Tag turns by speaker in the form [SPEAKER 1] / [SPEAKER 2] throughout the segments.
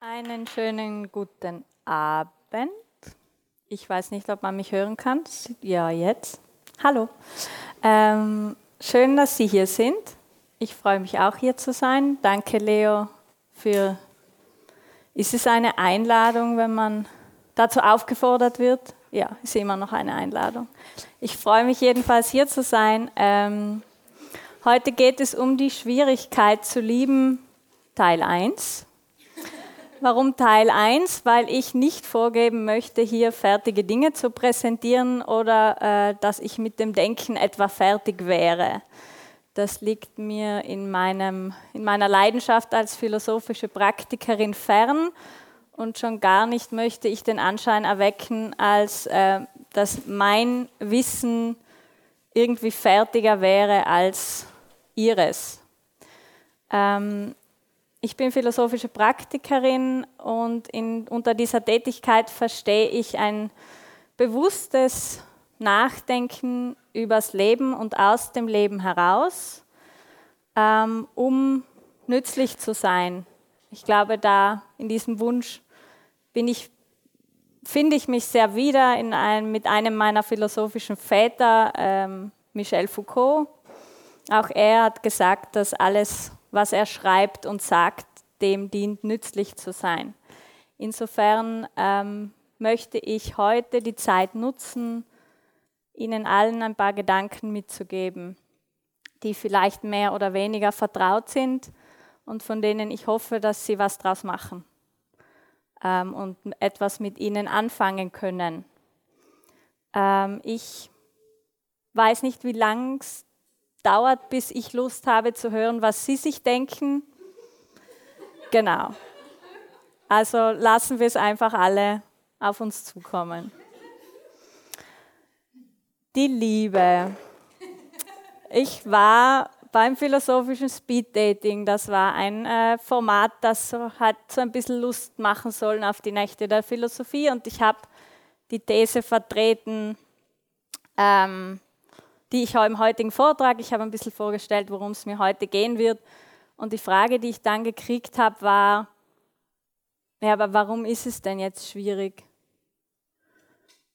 [SPEAKER 1] Einen schönen guten Abend. Ich weiß nicht, ob man mich hören kann. Ja, jetzt. Hallo. Ähm, schön, dass Sie hier sind. Ich freue mich auch hier zu sein. Danke, Leo, für. Ist es eine Einladung, wenn man dazu aufgefordert wird? Ja, ist immer noch eine Einladung. Ich freue mich jedenfalls hier zu sein. Ähm, heute geht es um die Schwierigkeit zu lieben, Teil 1. Warum Teil 1? Weil ich nicht vorgeben möchte, hier fertige Dinge zu präsentieren oder äh, dass ich mit dem Denken etwa fertig wäre. Das liegt mir in, meinem, in meiner Leidenschaft als philosophische Praktikerin fern und schon gar nicht möchte ich den Anschein erwecken, als äh, dass mein Wissen irgendwie fertiger wäre als ihres. Ähm, ich bin philosophische Praktikerin und in, unter dieser Tätigkeit verstehe ich ein bewusstes Nachdenken übers Leben und aus dem Leben heraus, ähm, um nützlich zu sein. Ich glaube, da in diesem Wunsch bin ich, finde ich mich sehr wieder ein, mit einem meiner philosophischen Väter, ähm, Michel Foucault. Auch er hat gesagt, dass alles was er schreibt und sagt, dem dient, nützlich zu sein. Insofern ähm, möchte ich heute die Zeit nutzen, Ihnen allen ein paar Gedanken mitzugeben, die vielleicht mehr oder weniger vertraut sind und von denen ich hoffe, dass Sie was draus machen ähm, und etwas mit Ihnen anfangen können. Ähm, ich weiß nicht, wie lang es dauert, bis ich Lust habe zu hören, was Sie sich denken. Genau. Also lassen wir es einfach alle auf uns zukommen. Die Liebe. Ich war beim philosophischen Speed Dating. Das war ein äh, Format, das so, hat so ein bisschen Lust machen sollen auf die Nächte der Philosophie. Und ich habe die These vertreten, ähm, die ich im heutigen Vortrag, ich habe ein bisschen vorgestellt, worum es mir heute gehen wird. Und die Frage, die ich dann gekriegt habe, war, ja, aber warum ist es denn jetzt schwierig?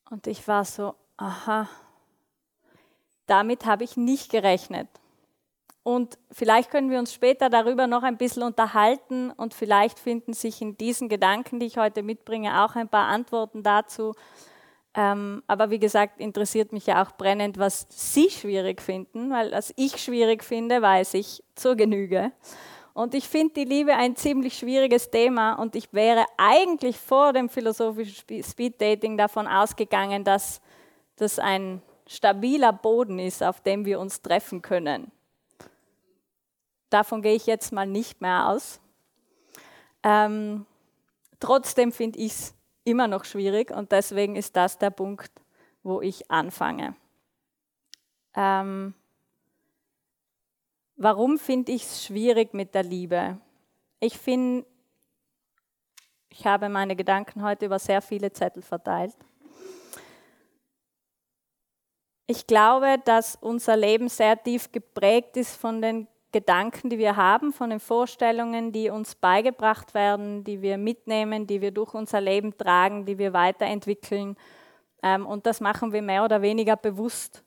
[SPEAKER 1] Und ich war so, aha, damit habe ich nicht gerechnet. Und vielleicht können wir uns später darüber noch ein bisschen unterhalten und vielleicht finden sich in diesen Gedanken, die ich heute mitbringe, auch ein paar Antworten dazu, ähm, aber wie gesagt, interessiert mich ja auch brennend, was Sie schwierig finden, weil was ich schwierig finde, weiß ich zur Genüge. Und ich finde die Liebe ein ziemlich schwieriges Thema und ich wäre eigentlich vor dem philosophischen Speed Dating davon ausgegangen, dass das ein stabiler Boden ist, auf dem wir uns treffen können. Davon gehe ich jetzt mal nicht mehr aus. Ähm, trotzdem finde ich es immer noch schwierig und deswegen ist das der Punkt, wo ich anfange. Ähm, warum finde ich es schwierig mit der Liebe? Ich finde, ich habe meine Gedanken heute über sehr viele Zettel verteilt. Ich glaube, dass unser Leben sehr tief geprägt ist von den Gedanken, die wir haben, von den Vorstellungen, die uns beigebracht werden, die wir mitnehmen, die wir durch unser Leben tragen, die wir weiterentwickeln. Ähm, und das machen wir mehr oder weniger bewusst.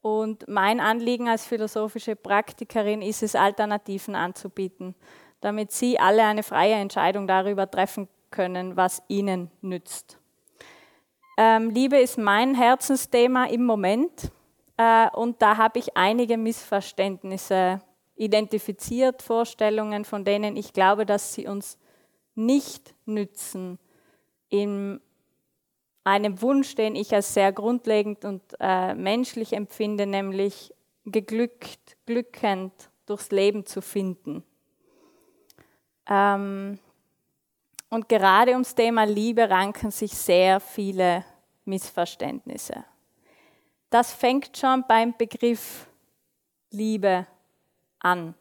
[SPEAKER 1] Und mein Anliegen als philosophische Praktikerin ist es, Alternativen anzubieten, damit Sie alle eine freie Entscheidung darüber treffen können, was Ihnen nützt. Ähm, Liebe ist mein Herzensthema im Moment äh, und da habe ich einige Missverständnisse identifiziert Vorstellungen, von denen ich glaube, dass sie uns nicht nützen, in einem Wunsch, den ich als sehr grundlegend und äh, menschlich empfinde, nämlich geglückt, glückend durchs Leben zu finden. Ähm, und gerade ums Thema Liebe ranken sich sehr viele Missverständnisse. Das fängt schon beim Begriff Liebe an.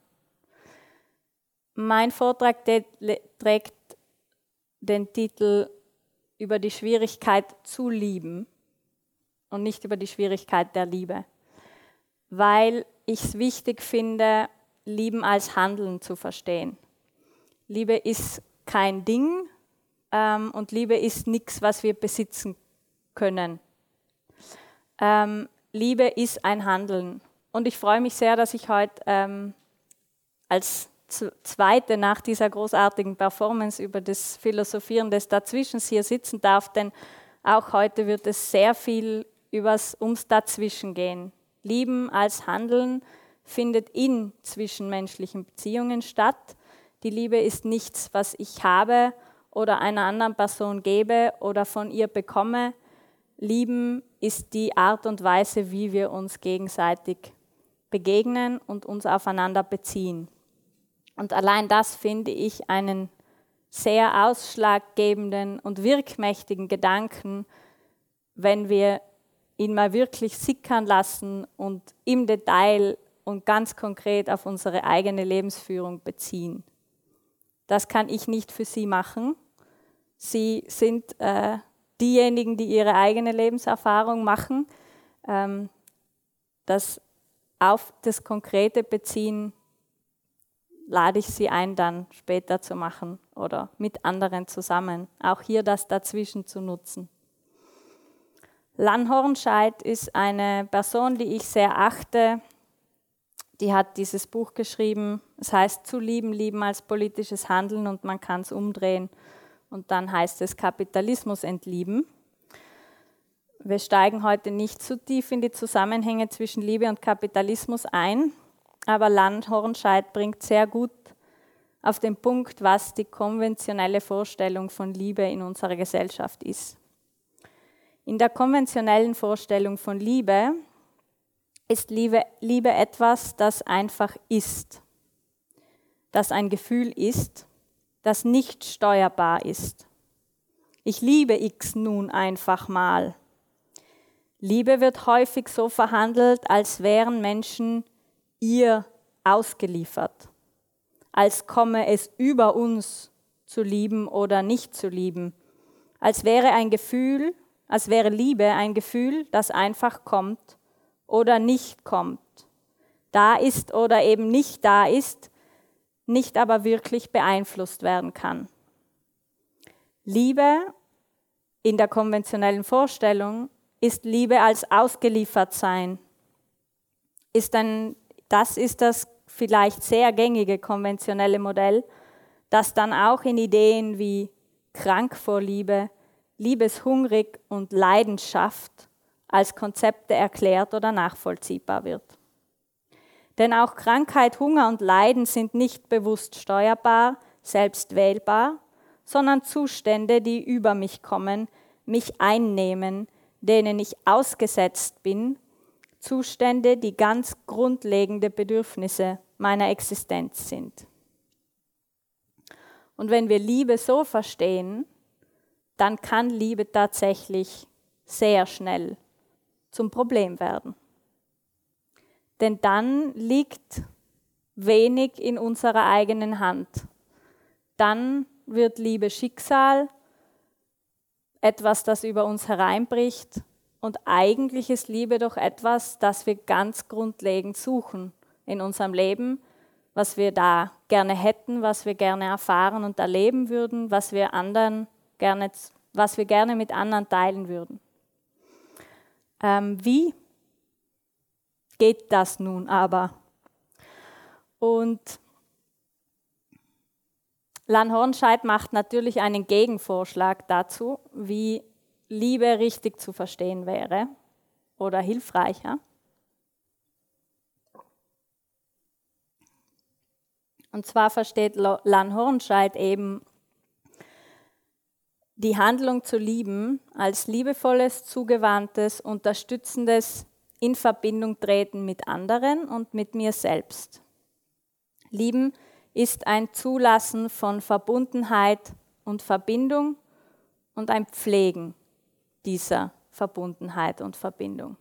[SPEAKER 1] Mein Vortrag trägt den Titel über die Schwierigkeit zu lieben und nicht über die Schwierigkeit der Liebe, weil ich es wichtig finde, Lieben als Handeln zu verstehen. Liebe ist kein Ding ähm, und Liebe ist nichts, was wir besitzen können. Ähm, Liebe ist ein Handeln. Und ich freue mich sehr, dass ich heute ähm, als zweite nach dieser großartigen Performance über das Philosophieren des Dazwischens hier sitzen darf, denn auch heute wird es sehr viel übers, ums Dazwischen gehen. Lieben als Handeln findet in zwischenmenschlichen Beziehungen statt. Die Liebe ist nichts, was ich habe oder einer anderen Person gebe oder von ihr bekomme. Lieben ist die Art und Weise, wie wir uns gegenseitig begegnen und uns aufeinander beziehen. Und allein das finde ich einen sehr ausschlaggebenden und wirkmächtigen Gedanken, wenn wir ihn mal wirklich sickern lassen und im Detail und ganz konkret auf unsere eigene Lebensführung beziehen. Das kann ich nicht für Sie machen. Sie sind äh, diejenigen, die ihre eigene Lebenserfahrung machen. Ähm, das auf das Konkrete beziehen, lade ich Sie ein, dann später zu machen oder mit anderen zusammen. Auch hier das dazwischen zu nutzen. Lan Hornscheid ist eine Person, die ich sehr achte, die hat dieses Buch geschrieben. Es heißt Zu lieben, lieben als politisches Handeln und man kann es umdrehen. Und dann heißt es Kapitalismus entlieben. Wir steigen heute nicht zu tief in die Zusammenhänge zwischen Liebe und Kapitalismus ein, aber Landhornscheid bringt sehr gut auf den Punkt, was die konventionelle Vorstellung von Liebe in unserer Gesellschaft ist. In der konventionellen Vorstellung von Liebe ist Liebe, Liebe etwas, das einfach ist, das ein Gefühl ist, das nicht steuerbar ist. Ich liebe X nun einfach mal. Liebe wird häufig so verhandelt, als wären Menschen ihr ausgeliefert, als komme es über uns zu lieben oder nicht zu lieben, als wäre ein Gefühl, als wäre Liebe ein Gefühl, das einfach kommt oder nicht kommt, da ist oder eben nicht da ist, nicht aber wirklich beeinflusst werden kann. Liebe in der konventionellen Vorstellung ist Liebe als ausgeliefert sein. Ist ein, das ist das vielleicht sehr gängige konventionelle Modell, das dann auch in Ideen wie krank vor Liebe, liebeshungrig und Leidenschaft als Konzepte erklärt oder nachvollziehbar wird. Denn auch Krankheit, Hunger und Leiden sind nicht bewusst steuerbar, selbst wählbar, sondern Zustände, die über mich kommen, mich einnehmen, denen ich ausgesetzt bin, Zustände, die ganz grundlegende Bedürfnisse meiner Existenz sind. Und wenn wir Liebe so verstehen, dann kann Liebe tatsächlich sehr schnell zum Problem werden. Denn dann liegt wenig in unserer eigenen Hand. Dann wird Liebe Schicksal, etwas, das über uns hereinbricht. Und eigentlich ist Liebe doch etwas, das wir ganz grundlegend suchen in unserem Leben, was wir da gerne hätten, was wir gerne erfahren und erleben würden, was wir anderen gerne, was wir gerne mit anderen teilen würden. Ähm, wie geht das nun aber? Und Lan Hornscheid macht natürlich einen Gegenvorschlag dazu, wie Liebe richtig zu verstehen wäre oder hilfreicher. Und zwar versteht Lan Hornscheid eben die Handlung zu lieben als liebevolles, zugewandtes, unterstützendes in Verbindung treten mit anderen und mit mir selbst. Lieben ist ein Zulassen von Verbundenheit und Verbindung und ein Pflegen dieser Verbundenheit und Verbindung.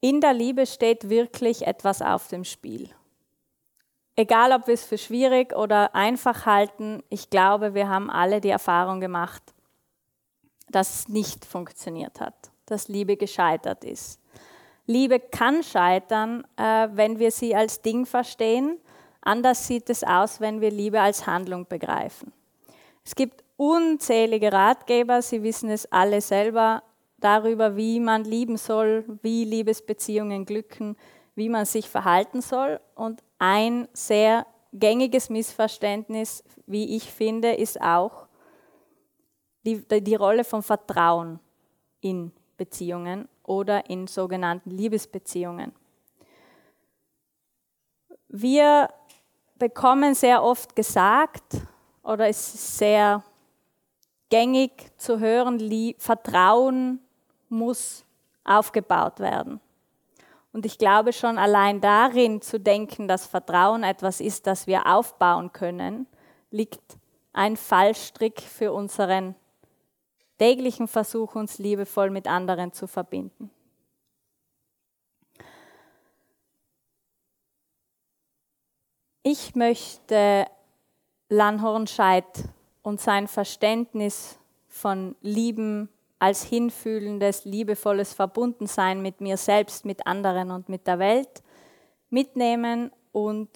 [SPEAKER 1] In der Liebe steht wirklich etwas auf dem Spiel. Egal, ob wir es für schwierig oder einfach halten, ich glaube, wir haben alle die Erfahrung gemacht, dass es nicht funktioniert hat, dass Liebe gescheitert ist. Liebe kann scheitern, äh, wenn wir sie als Ding verstehen. Anders sieht es aus, wenn wir Liebe als Handlung begreifen. Es gibt unzählige Ratgeber, Sie wissen es alle selber, darüber, wie man lieben soll, wie Liebesbeziehungen glücken, wie man sich verhalten soll. Und ein sehr gängiges Missverständnis, wie ich finde, ist auch die, die Rolle von Vertrauen in Beziehungen oder in sogenannten Liebesbeziehungen. Wir bekommen sehr oft gesagt, oder es ist sehr gängig zu hören, Vertrauen muss aufgebaut werden. Und ich glaube schon allein darin zu denken, dass Vertrauen etwas ist, das wir aufbauen können, liegt ein Fallstrick für unseren täglichen Versuch, uns liebevoll mit anderen zu verbinden. Ich möchte Lanhornscheid und sein Verständnis von Lieben als hinfühlendes, liebevolles Verbundensein mit mir selbst, mit anderen und mit der Welt mitnehmen und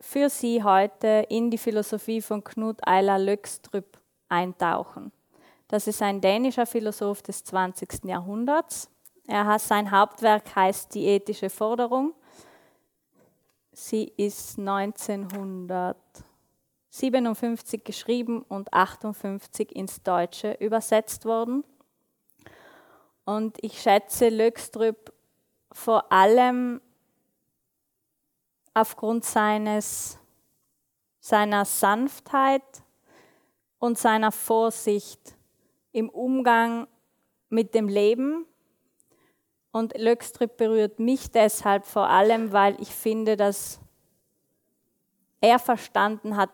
[SPEAKER 1] für Sie heute in die Philosophie von Knut Eiler Lögstrup eintauchen. Das ist ein dänischer Philosoph des 20. Jahrhunderts. Er hat, sein Hauptwerk heißt Die ethische Forderung. Sie ist 1957 geschrieben und 58 ins Deutsche übersetzt worden. Und ich schätze Lögstrup vor allem aufgrund seines, seiner Sanftheit und seiner Vorsicht im Umgang mit dem Leben. Und Löckstrip berührt mich deshalb vor allem, weil ich finde, dass er verstanden hat,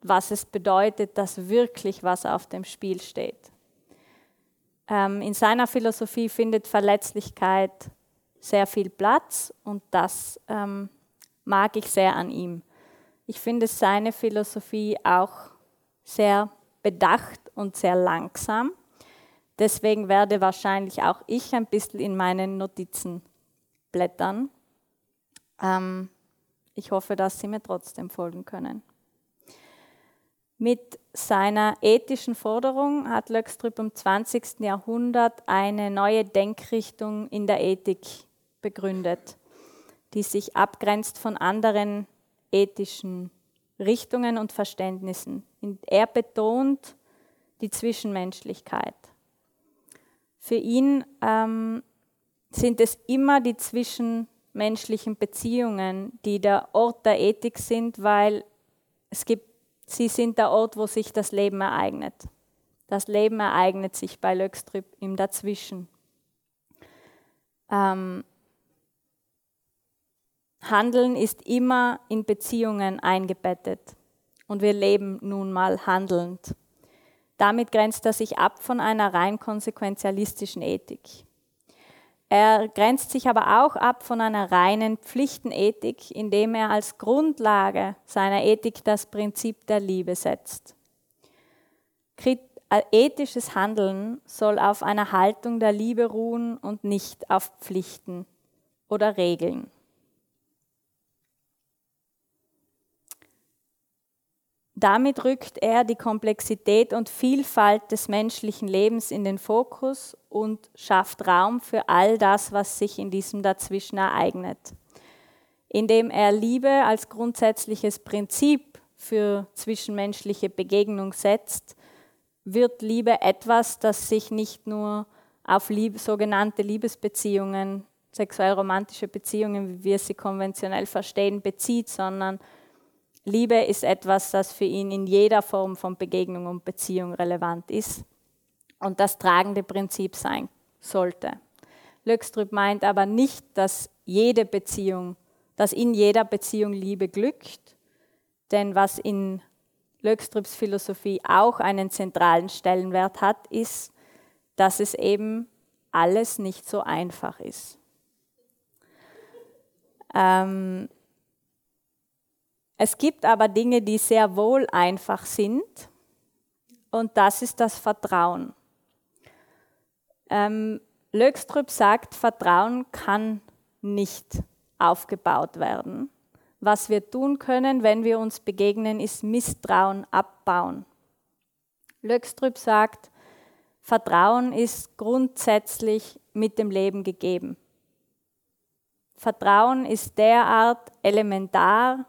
[SPEAKER 1] was es bedeutet, dass wirklich was auf dem Spiel steht. Ähm, in seiner Philosophie findet Verletzlichkeit sehr viel Platz und das ähm, mag ich sehr an ihm. Ich finde seine Philosophie auch sehr bedacht und sehr langsam. Deswegen werde wahrscheinlich auch ich ein bisschen in meinen Notizen blättern. Ähm, ich hoffe, dass Sie mir trotzdem folgen können. Mit seiner ethischen Forderung hat Löckstrup im 20. Jahrhundert eine neue Denkrichtung in der Ethik begründet, die sich abgrenzt von anderen ethischen Richtungen und Verständnissen. Er betont die Zwischenmenschlichkeit. Für ihn ähm, sind es immer die zwischenmenschlichen Beziehungen, die der Ort der Ethik sind, weil es gibt, sie sind der Ort, wo sich das Leben ereignet. Das Leben ereignet sich bei Löckstrip im Dazwischen. Ähm, Handeln ist immer in Beziehungen eingebettet und wir leben nun mal handelnd. Damit grenzt er sich ab von einer rein konsequenzialistischen Ethik. Er grenzt sich aber auch ab von einer reinen Pflichtenethik, indem er als Grundlage seiner Ethik das Prinzip der Liebe setzt. Äh, ethisches Handeln soll auf einer Haltung der Liebe ruhen und nicht auf Pflichten oder Regeln. Damit rückt er die Komplexität und Vielfalt des menschlichen Lebens in den Fokus und schafft Raum für all das, was sich in diesem Dazwischen ereignet. Indem er Liebe als grundsätzliches Prinzip für zwischenmenschliche Begegnung setzt, wird Liebe etwas, das sich nicht nur auf Liebe, sogenannte Liebesbeziehungen, sexuell-romantische Beziehungen, wie wir sie konventionell verstehen, bezieht, sondern Liebe ist etwas, das für ihn in jeder Form von Begegnung und Beziehung relevant ist und das tragende Prinzip sein sollte. Löckstrup meint aber nicht, dass jede Beziehung, dass in jeder Beziehung Liebe glückt, denn was in Löckstrups Philosophie auch einen zentralen Stellenwert hat, ist, dass es eben alles nicht so einfach ist. Ähm, es gibt aber Dinge, die sehr wohl einfach sind und das ist das Vertrauen. Ähm, Lögstrup sagt, Vertrauen kann nicht aufgebaut werden. Was wir tun können, wenn wir uns begegnen, ist Misstrauen abbauen. Lögstrup sagt, Vertrauen ist grundsätzlich mit dem Leben gegeben. Vertrauen ist derart elementar,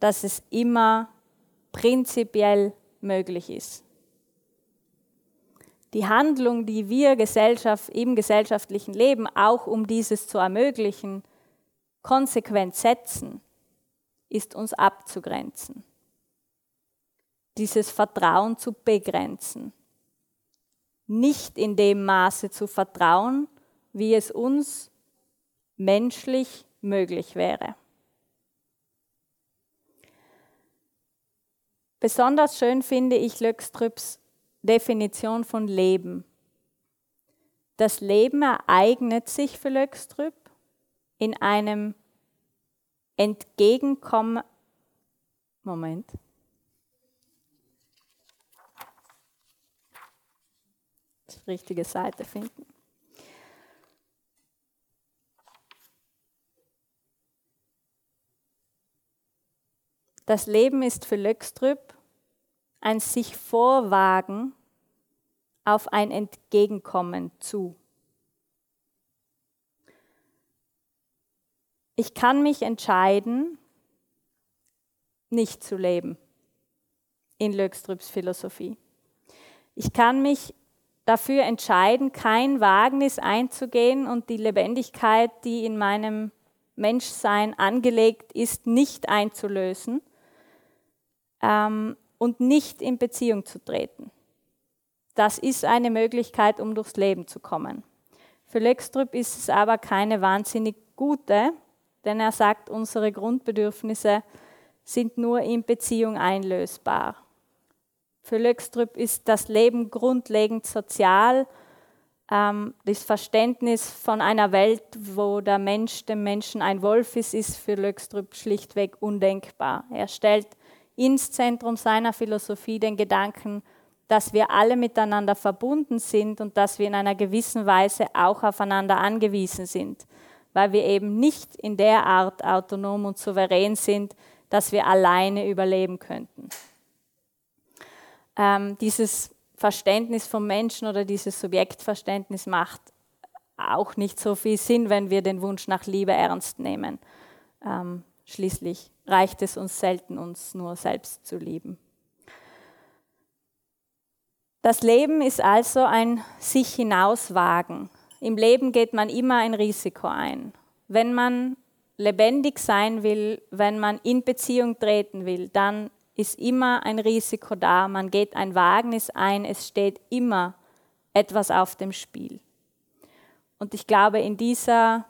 [SPEAKER 1] dass es immer prinzipiell möglich ist. Die Handlung, die wir Gesellschaft, im gesellschaftlichen Leben, auch um dieses zu ermöglichen, konsequent setzen, ist uns abzugrenzen. Dieses Vertrauen zu begrenzen. Nicht in dem Maße zu vertrauen, wie es uns menschlich möglich wäre. Besonders schön finde ich Löckstrüps Definition von Leben. Das Leben ereignet sich für Löckstrüp in einem Entgegenkommen. Moment. Richtige Seite finden. Das Leben ist für Löckstrüp ein sich vorwagen auf ein Entgegenkommen zu. Ich kann mich entscheiden, nicht zu leben in Löckstrüps Philosophie. Ich kann mich dafür entscheiden, kein Wagnis einzugehen und die Lebendigkeit, die in meinem Menschsein angelegt ist, nicht einzulösen ähm, und nicht in Beziehung zu treten. Das ist eine Möglichkeit, um durchs Leben zu kommen. Für Löckstrup ist es aber keine wahnsinnig gute, denn er sagt, unsere Grundbedürfnisse sind nur in Beziehung einlösbar. Für Löckstrup ist das Leben grundlegend sozial. Ähm, das Verständnis von einer Welt, wo der Mensch dem Menschen ein Wolf ist, ist für Löckstrup schlichtweg undenkbar. Er stellt ins Zentrum seiner Philosophie den Gedanken, dass wir alle miteinander verbunden sind und dass wir in einer gewissen Weise auch aufeinander angewiesen sind, weil wir eben nicht in der Art autonom und souverän sind, dass wir alleine überleben könnten. Ähm, dieses Verständnis vom Menschen oder dieses Subjektverständnis macht auch nicht so viel Sinn, wenn wir den Wunsch nach Liebe ernst nehmen. Ähm, Schließlich reicht es uns selten, uns nur selbst zu lieben. Das Leben ist also ein sich hinauswagen. Im Leben geht man immer ein Risiko ein. Wenn man lebendig sein will, wenn man in Beziehung treten will, dann ist immer ein Risiko da. Man geht ein Wagnis ein. Es steht immer etwas auf dem Spiel. Und ich glaube, in dieser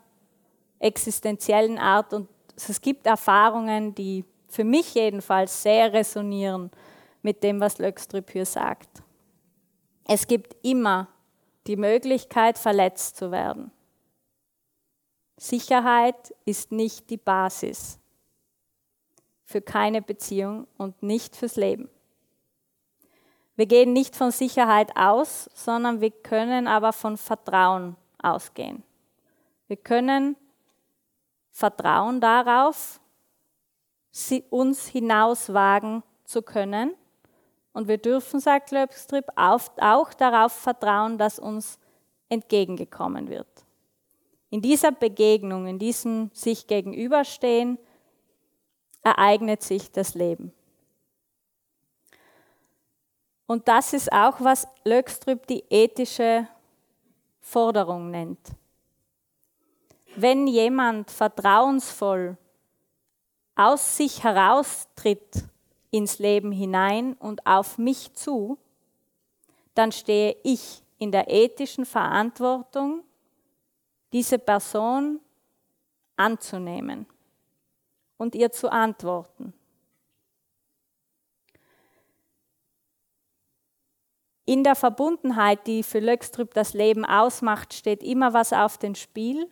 [SPEAKER 1] existenziellen Art und es gibt Erfahrungen, die für mich jedenfalls sehr resonieren mit dem, was Löckstrüp hier sagt. Es gibt immer die Möglichkeit, verletzt zu werden. Sicherheit ist nicht die Basis für keine Beziehung und nicht fürs Leben. Wir gehen nicht von Sicherheit aus, sondern wir können aber von Vertrauen ausgehen. Wir können Vertrauen darauf, uns hinauswagen zu können. Und wir dürfen, sagt Löbstrip, auch darauf vertrauen, dass uns entgegengekommen wird. In dieser Begegnung, in diesem sich gegenüberstehen, ereignet sich das Leben. Und das ist auch, was Löckstrüp die ethische Forderung nennt wenn jemand vertrauensvoll aus sich heraustritt ins Leben hinein und auf mich zu, dann stehe ich in der ethischen Verantwortung, diese Person anzunehmen und ihr zu antworten. In der Verbundenheit, die für Löckstrüp das Leben ausmacht, steht immer was auf dem Spiel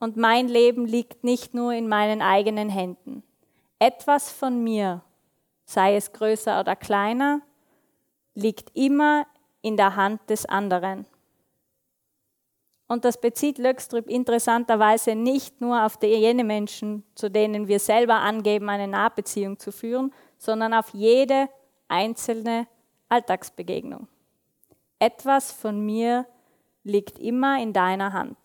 [SPEAKER 1] und mein Leben liegt nicht nur in meinen eigenen Händen. Etwas von mir, sei es größer oder kleiner, liegt immer in der Hand des anderen. und das bezieht Löckstrüp interessanterweise nicht nur auf jene Menschen, zu denen wir selber angeben, eine Nahbeziehung zu führen, sondern auf jede einzelne Alltagsbegegnung. Etwas von mir liegt immer in deiner Hand.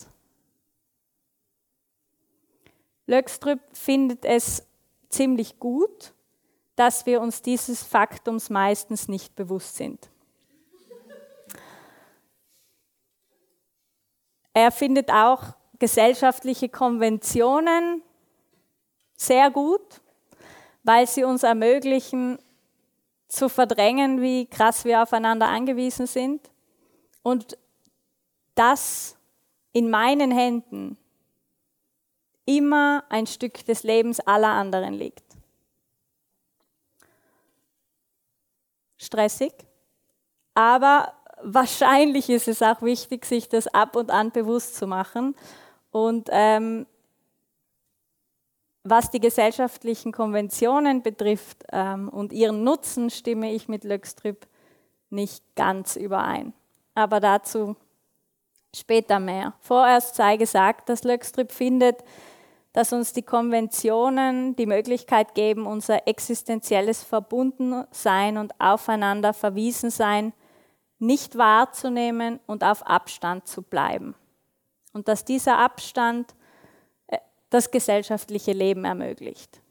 [SPEAKER 1] Löckstrüp findet es ziemlich gut, dass wir uns dieses Faktums meistens nicht bewusst sind. Er findet auch gesellschaftliche Konventionen sehr gut, weil sie uns ermöglichen, zu verdrängen, wie krass wir aufeinander angewiesen sind. Und dass in meinen Händen immer ein Stück des Lebens aller anderen liegt. Stressig, aber wahrscheinlich ist es auch wichtig, sich das ab und an bewusst zu machen. Und ähm, was die gesellschaftlichen Konventionen betrifft ähm, und ihren Nutzen, stimme ich mit Löckstrip nicht ganz überein. Aber dazu später mehr. Vorerst sei gesagt, dass Löckstrip findet, dass uns die Konventionen die Möglichkeit geben, unser existenzielles Verbundensein und aufeinander verwiesen sein nicht wahrzunehmen und auf Abstand zu bleiben. Und dass dieser Abstand äh, das gesellschaftliche Leben ermöglicht.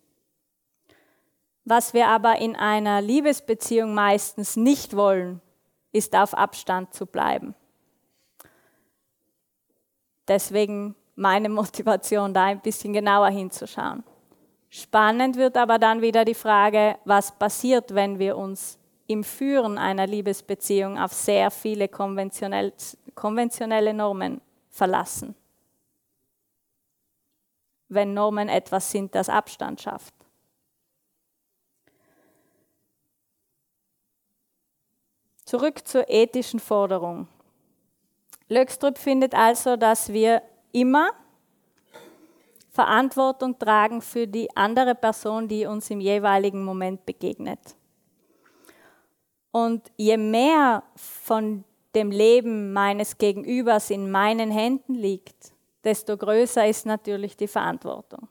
[SPEAKER 1] Was wir aber in einer Liebesbeziehung meistens nicht wollen, ist auf Abstand zu bleiben. Deswegen meine Motivation, da ein bisschen genauer hinzuschauen. Spannend wird aber dann wieder die Frage, was passiert, wenn wir uns im Führen einer Liebesbeziehung auf sehr viele konventionell, konventionelle Normen verlassen. Wenn Normen etwas sind, das Abstand schafft. Zurück zur ethischen Forderung. Löckstrup findet also, dass wir immer Verantwortung tragen für die andere Person, die uns im jeweiligen Moment begegnet. Und je mehr von dem Leben meines Gegenübers in meinen Händen liegt, desto größer ist natürlich die Verantwortung.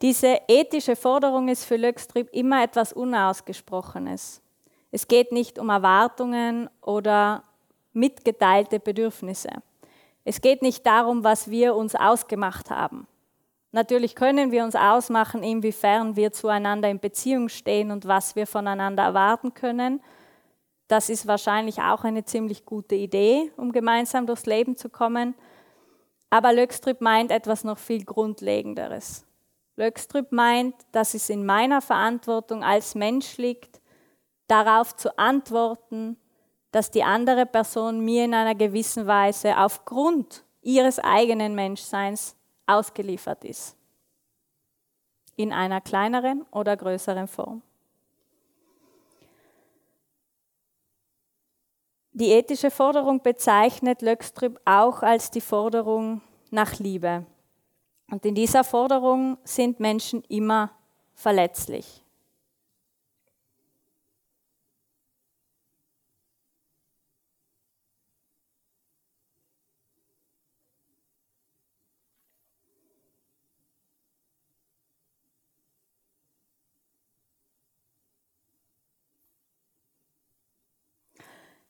[SPEAKER 1] Diese ethische Forderung ist für Löckstrip immer etwas Unausgesprochenes. Es geht nicht um Erwartungen oder mitgeteilte Bedürfnisse. Es geht nicht darum, was wir uns ausgemacht haben. Natürlich können wir uns ausmachen, inwiefern wir zueinander in Beziehung stehen und was wir voneinander erwarten können. Das ist wahrscheinlich auch eine ziemlich gute Idee, um gemeinsam durchs Leben zu kommen. Aber Löckstrip meint etwas noch viel Grundlegenderes. Löckstrip meint, dass es in meiner Verantwortung als Mensch liegt, darauf zu antworten, dass die andere Person mir in einer gewissen Weise aufgrund ihres eigenen Menschseins ausgeliefert ist. In einer kleineren oder größeren Form. Die ethische Forderung bezeichnet Löckstrüb auch als die Forderung nach Liebe. Und in dieser Forderung sind Menschen immer verletzlich.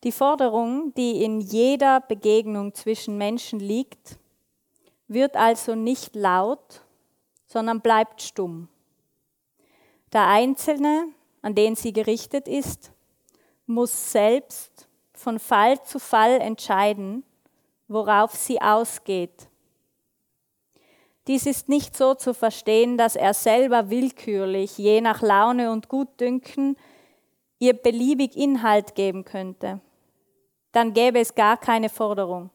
[SPEAKER 1] Die Forderung, die in jeder Begegnung zwischen Menschen liegt, wird also nicht laut, sondern bleibt stumm. Der Einzelne, an den sie gerichtet ist, muss selbst von Fall zu Fall entscheiden, worauf sie ausgeht. Dies ist nicht so zu verstehen, dass er selber willkürlich, je nach Laune und Gutdünken, ihr beliebig Inhalt geben könnte dann gäbe es gar keine Forderung.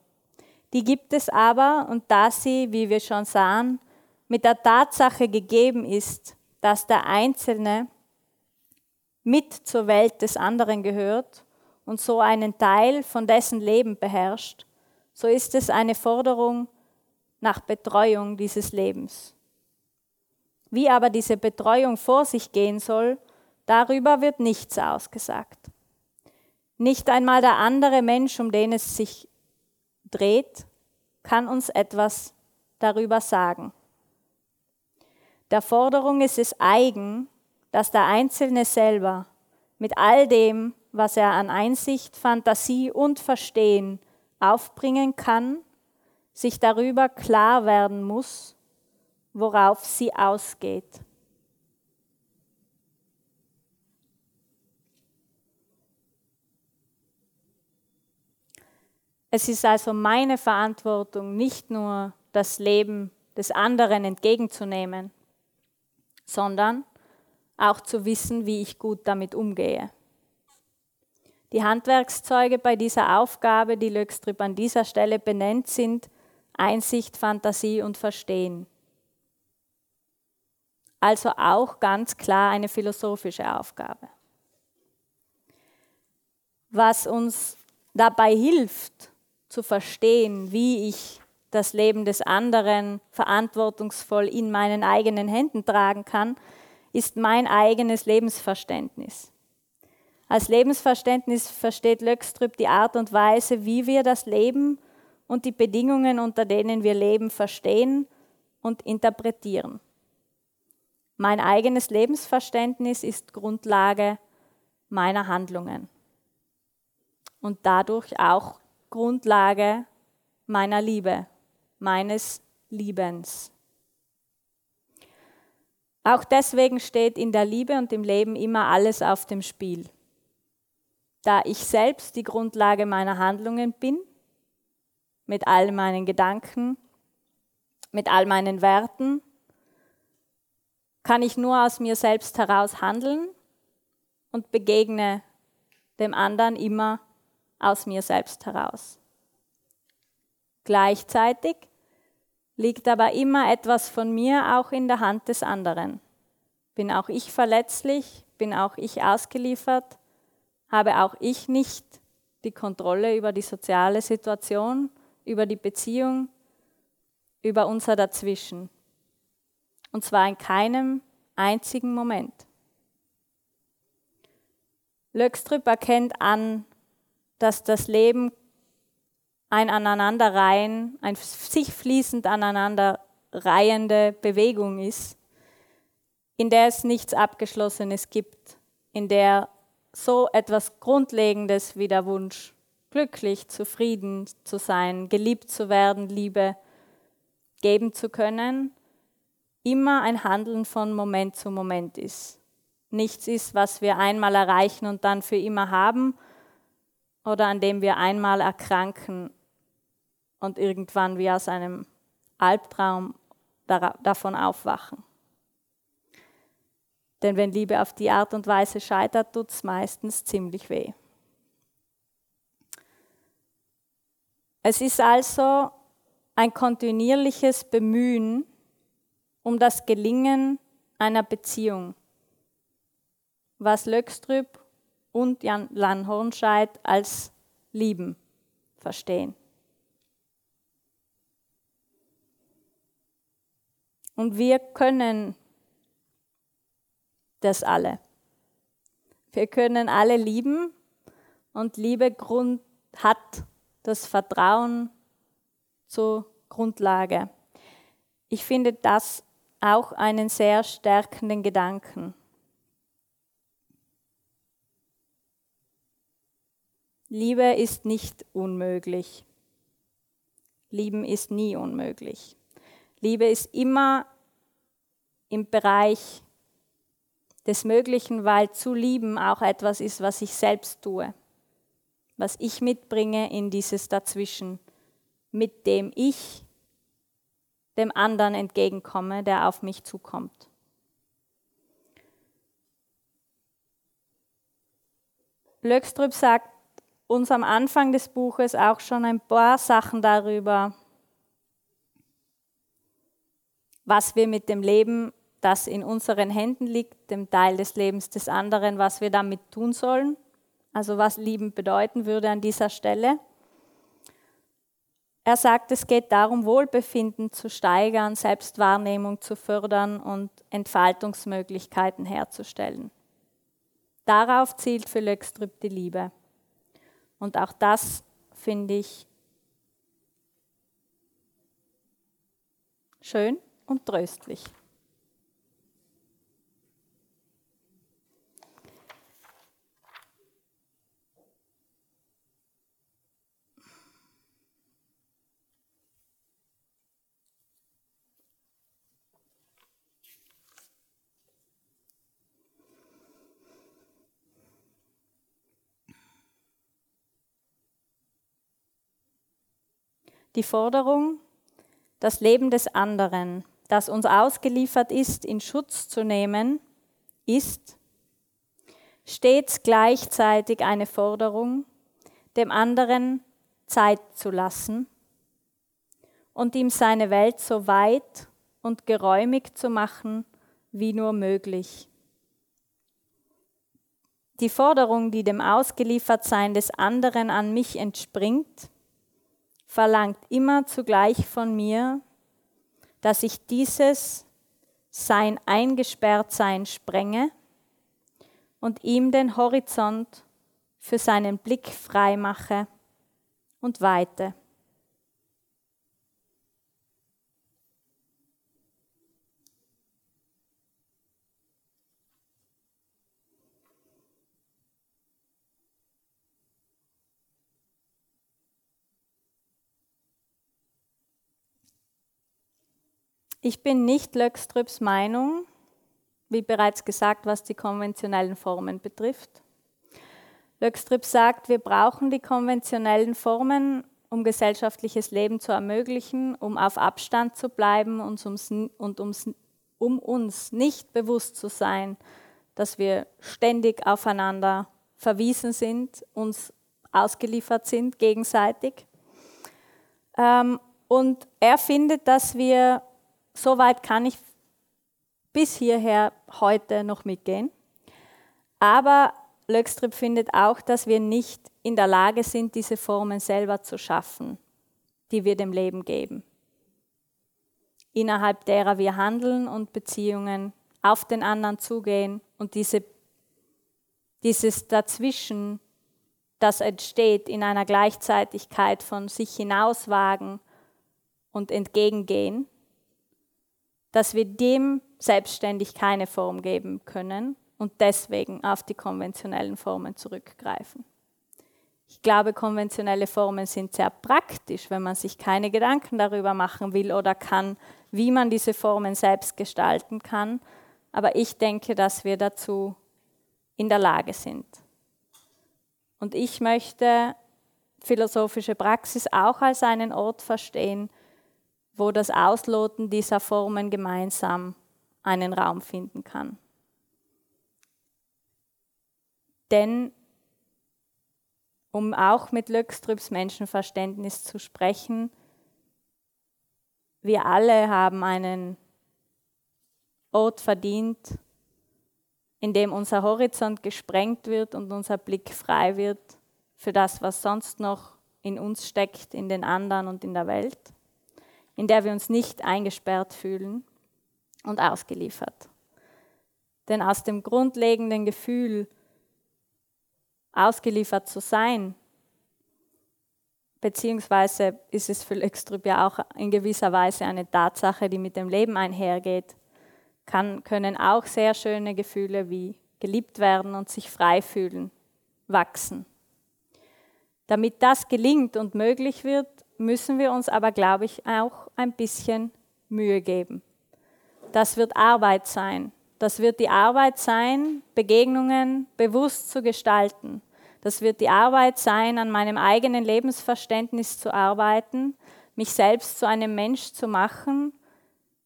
[SPEAKER 1] Die gibt es aber, und da sie, wie wir schon sahen, mit der Tatsache gegeben ist, dass der Einzelne mit zur Welt des anderen gehört und so einen Teil von dessen Leben beherrscht, so ist es eine Forderung nach Betreuung dieses Lebens. Wie aber diese Betreuung vor sich gehen soll, darüber wird nichts ausgesagt. Nicht einmal der andere Mensch, um den es sich dreht, kann uns etwas darüber sagen. Der Forderung ist es eigen, dass der Einzelne selber mit all dem, was er an Einsicht, Fantasie und Verstehen aufbringen kann, sich darüber klar werden muss, worauf sie ausgeht. Es ist also meine Verantwortung, nicht nur das Leben des anderen entgegenzunehmen, sondern auch zu wissen, wie ich gut damit umgehe. Die Handwerkszeuge bei dieser Aufgabe, die Löckstrip an dieser Stelle benennt, sind Einsicht, Fantasie und Verstehen. Also auch ganz klar eine philosophische Aufgabe. Was uns dabei hilft, zu verstehen, wie ich das Leben des anderen verantwortungsvoll in meinen eigenen Händen tragen kann, ist mein eigenes Lebensverständnis. Als Lebensverständnis versteht Löckstrüp die Art und Weise, wie wir das Leben und die Bedingungen, unter denen wir leben, verstehen und interpretieren. Mein eigenes Lebensverständnis ist Grundlage meiner Handlungen und dadurch auch Grundlage meiner Liebe, meines Liebens. Auch deswegen steht in der Liebe und im Leben immer alles auf dem Spiel. Da ich selbst die Grundlage meiner Handlungen bin, mit all meinen Gedanken, mit all meinen Werten, kann ich nur aus mir selbst heraus handeln und begegne dem anderen immer aus mir selbst heraus. Gleichzeitig liegt aber immer etwas von mir auch in der Hand des anderen. Bin auch ich verletzlich, bin auch ich ausgeliefert, habe auch ich nicht die Kontrolle über die soziale Situation, über die Beziehung, über unser Dazwischen. Und zwar in keinem einzigen Moment. Löckstrüp erkennt an, dass das Leben ein Aneinanderreihen, ein sich fließend aneinanderreihende Bewegung ist, in der es nichts Abgeschlossenes gibt, in der so etwas Grundlegendes wie der Wunsch, glücklich, zufrieden zu sein, geliebt zu werden, Liebe geben zu können, immer ein Handeln von Moment zu Moment ist. Nichts ist, was wir einmal erreichen und dann für immer haben, oder an dem wir einmal erkranken und irgendwann wie aus einem Albtraum davon aufwachen. Denn wenn Liebe auf die Art und Weise scheitert, tut es meistens ziemlich weh. Es ist also ein kontinuierliches Bemühen um das Gelingen einer Beziehung, was Löckstrüb und Jan Lan Hornscheid als lieben verstehen. Und wir können das alle. Wir können alle lieben und Liebe Grund hat das Vertrauen zur Grundlage. Ich finde das auch einen sehr stärkenden Gedanken. Liebe ist nicht unmöglich. Lieben ist nie unmöglich. Liebe ist immer im Bereich des Möglichen, weil zu lieben auch etwas ist, was ich selbst tue, was ich mitbringe in dieses Dazwischen, mit dem ich dem anderen entgegenkomme, der auf mich zukommt. Löckstrup sagt, uns am Anfang des Buches auch schon ein paar Sachen darüber, was wir mit dem Leben, das in unseren Händen liegt, dem Teil des Lebens des anderen, was wir damit tun sollen. Also was lieben bedeuten würde an dieser Stelle. Er sagt, es geht darum, Wohlbefinden zu steigern, Selbstwahrnehmung zu fördern und Entfaltungsmöglichkeiten herzustellen. Darauf zielt für Löckstrüp die Liebe. Und auch das finde ich schön und tröstlich. Die Forderung, das Leben des anderen, das uns ausgeliefert ist, in Schutz zu nehmen, ist stets gleichzeitig eine Forderung, dem anderen Zeit zu lassen und ihm seine Welt so weit und geräumig zu machen wie nur möglich. Die Forderung, die dem Ausgeliefertsein des anderen an mich entspringt, verlangt immer zugleich von mir, dass ich dieses sein Eingesperrtsein sprenge und ihm den Horizont für seinen Blick frei mache und weite. Ich bin nicht Löckströps Meinung, wie bereits gesagt, was die konventionellen Formen betrifft. Löckströp sagt, wir brauchen die konventionellen Formen, um gesellschaftliches Leben zu ermöglichen, um auf Abstand zu bleiben und, und um uns nicht bewusst zu sein, dass wir ständig aufeinander verwiesen sind, uns ausgeliefert sind gegenseitig. Ähm, und er findet, dass wir so weit kann ich bis hierher heute noch mitgehen. Aber Löckstrip findet auch, dass wir nicht in der Lage sind, diese Formen selber zu schaffen, die wir dem Leben geben. Innerhalb derer wir handeln und Beziehungen auf den anderen zugehen und diese, dieses Dazwischen, das entsteht in einer Gleichzeitigkeit von sich hinauswagen und entgegengehen, dass wir dem selbstständig keine Form geben können und deswegen auf die konventionellen Formen zurückgreifen. Ich glaube, konventionelle Formen sind sehr praktisch, wenn man sich keine Gedanken darüber machen will oder kann, wie man diese Formen selbst gestalten kann. Aber ich denke, dass wir dazu in der Lage sind. Und ich möchte philosophische Praxis auch als einen Ort verstehen, wo das Ausloten dieser Formen gemeinsam einen Raum finden kann. Denn um auch mit Löckstrüps Menschenverständnis zu sprechen, wir alle haben einen Ort verdient, in dem unser Horizont gesprengt wird und unser Blick frei wird für das, was sonst noch in uns steckt, in den anderen und in der Welt in der wir uns nicht eingesperrt fühlen und ausgeliefert. Denn aus dem grundlegenden Gefühl, ausgeliefert zu sein, beziehungsweise ist es für Löckstrup ja auch in gewisser Weise eine Tatsache, die mit dem Leben einhergeht, kann, können auch sehr schöne Gefühle wie geliebt werden und sich frei fühlen, wachsen. Damit das gelingt und möglich wird, müssen wir uns aber, glaube ich, auch ein bisschen Mühe geben. Das wird Arbeit sein. Das wird die Arbeit sein, Begegnungen bewusst zu gestalten. Das wird die Arbeit sein, an meinem eigenen Lebensverständnis zu arbeiten, mich selbst zu einem Mensch zu machen,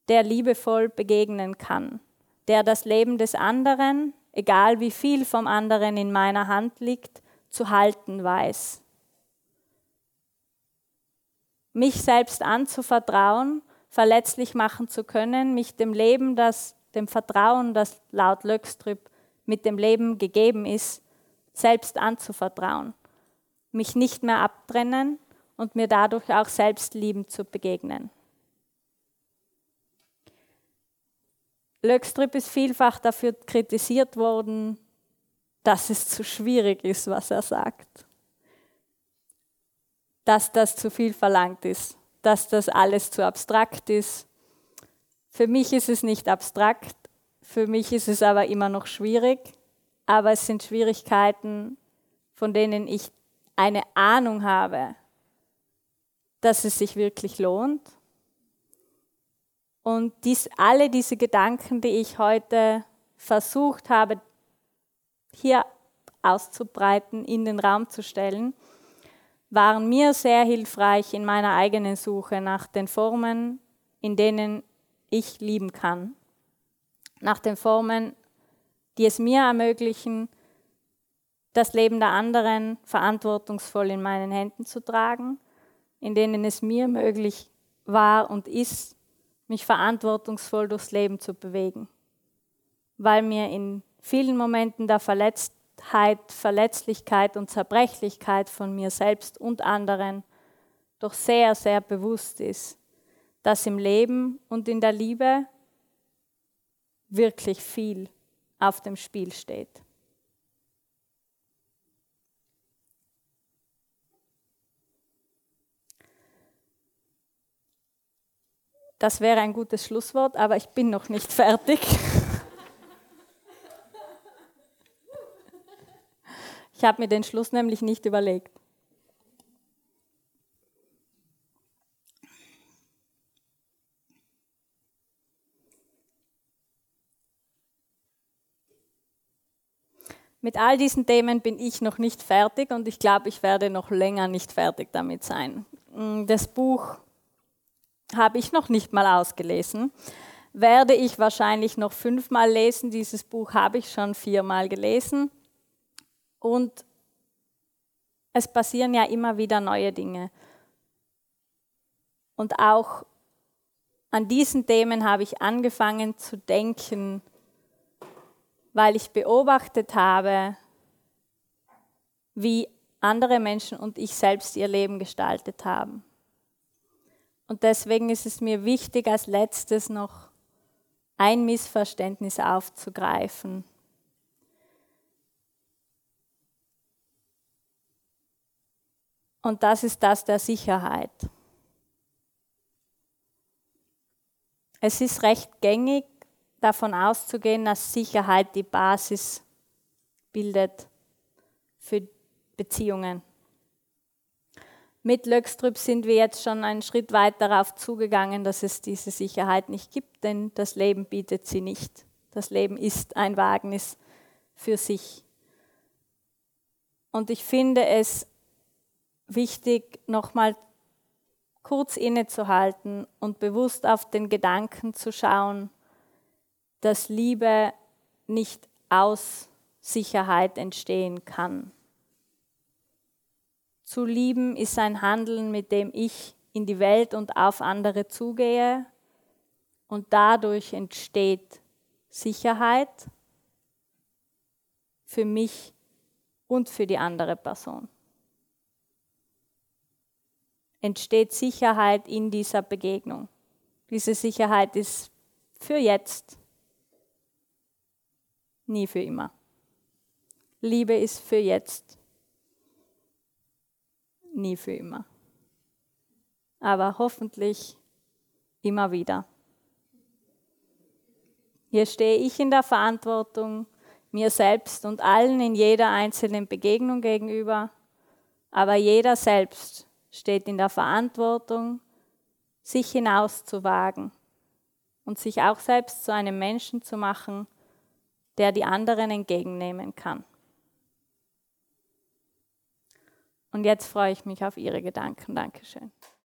[SPEAKER 1] der liebevoll begegnen kann, der das Leben des anderen, egal wie viel vom anderen in meiner Hand liegt, zu halten weiß mich selbst anzuvertrauen, verletzlich machen zu können, mich dem Leben, das, dem Vertrauen, das laut Löckstrüp mit dem Leben gegeben ist, selbst anzuvertrauen, mich nicht mehr abtrennen und mir dadurch auch selbst liebend zu begegnen. Löckstrüp ist vielfach dafür kritisiert worden, dass es zu schwierig ist, was er sagt dass das zu viel verlangt ist, dass das alles zu abstrakt ist, Für mich ist es nicht abstrakt, für mich ist es aber immer noch schwierig, aber es sind Schwierigkeiten, von denen ich eine Ahnung habe, dass es sich wirklich lohnt. Und dies, alle diese Gedanken, die ich heute versucht habe, hier auszubreiten, in den Raum zu stellen, waren mir sehr hilfreich in meiner eigenen Suche nach den Formen, in denen ich lieben kann. Nach den Formen, die es mir ermöglichen, das Leben der anderen verantwortungsvoll in meinen Händen zu tragen, in denen es mir möglich war und ist, mich verantwortungsvoll durchs Leben zu bewegen, weil mir in vielen Momenten der Verletztheit, Verletzlichkeit und Zerbrechlichkeit von mir selbst und anderen doch sehr, sehr bewusst ist, dass im Leben und in der Liebe wirklich viel auf dem Spiel steht. Das wäre ein gutes Schlusswort, aber ich bin noch nicht fertig. Ich habe mir den Schluss nämlich nicht überlegt. Mit all diesen Themen bin ich noch nicht fertig und ich glaube, ich werde noch länger nicht fertig damit sein. Mm, das Buch habe ich noch nicht mal ausgelesen. Werde ich wahrscheinlich noch fünfmal lesen. Dieses Buch habe ich schon viermal gelesen. Und es passieren ja immer wieder neue Dinge. Und auch an diesen Themen habe ich angefangen zu denken, weil ich beobachtet habe, wie andere Menschen und ich selbst ihr Leben gestaltet haben. Und deswegen ist es mir wichtig, als letztes noch ein Missverständnis aufzugreifen. Und das ist das der Sicherheit. Es ist recht gängig, davon auszugehen, dass Sicherheit die Basis bildet für Beziehungen. Mit Löckstrup sind wir jetzt schon einen Schritt weit darauf zugegangen, dass es diese Sicherheit nicht gibt, denn das Leben bietet sie nicht. Das Leben ist ein Wagnis für sich. Und ich finde es wichtig, nochmal kurz innezuhalten und bewusst auf den Gedanken zu schauen, dass Liebe nicht aus Sicherheit entstehen kann. Zu lieben ist ein Handeln, mit dem ich in die Welt und auf andere zugehe und dadurch entsteht Sicherheit für mich und für die andere Person. Entsteht Sicherheit in dieser Begegnung. Diese Sicherheit ist für jetzt nie für immer. Liebe ist für jetzt, nie für immer. Aber hoffentlich immer wieder. Hier stehe ich in der Verantwortung, mir selbst und allen in jeder einzelnen Begegnung gegenüber, aber jeder selbst steht in der Verantwortung, sich hinauszuwagen und sich auch selbst zu einem Menschen zu machen, der die anderen entgegennehmen kann. Und jetzt freue ich mich auf Ihre Gedanken. Dankeschön.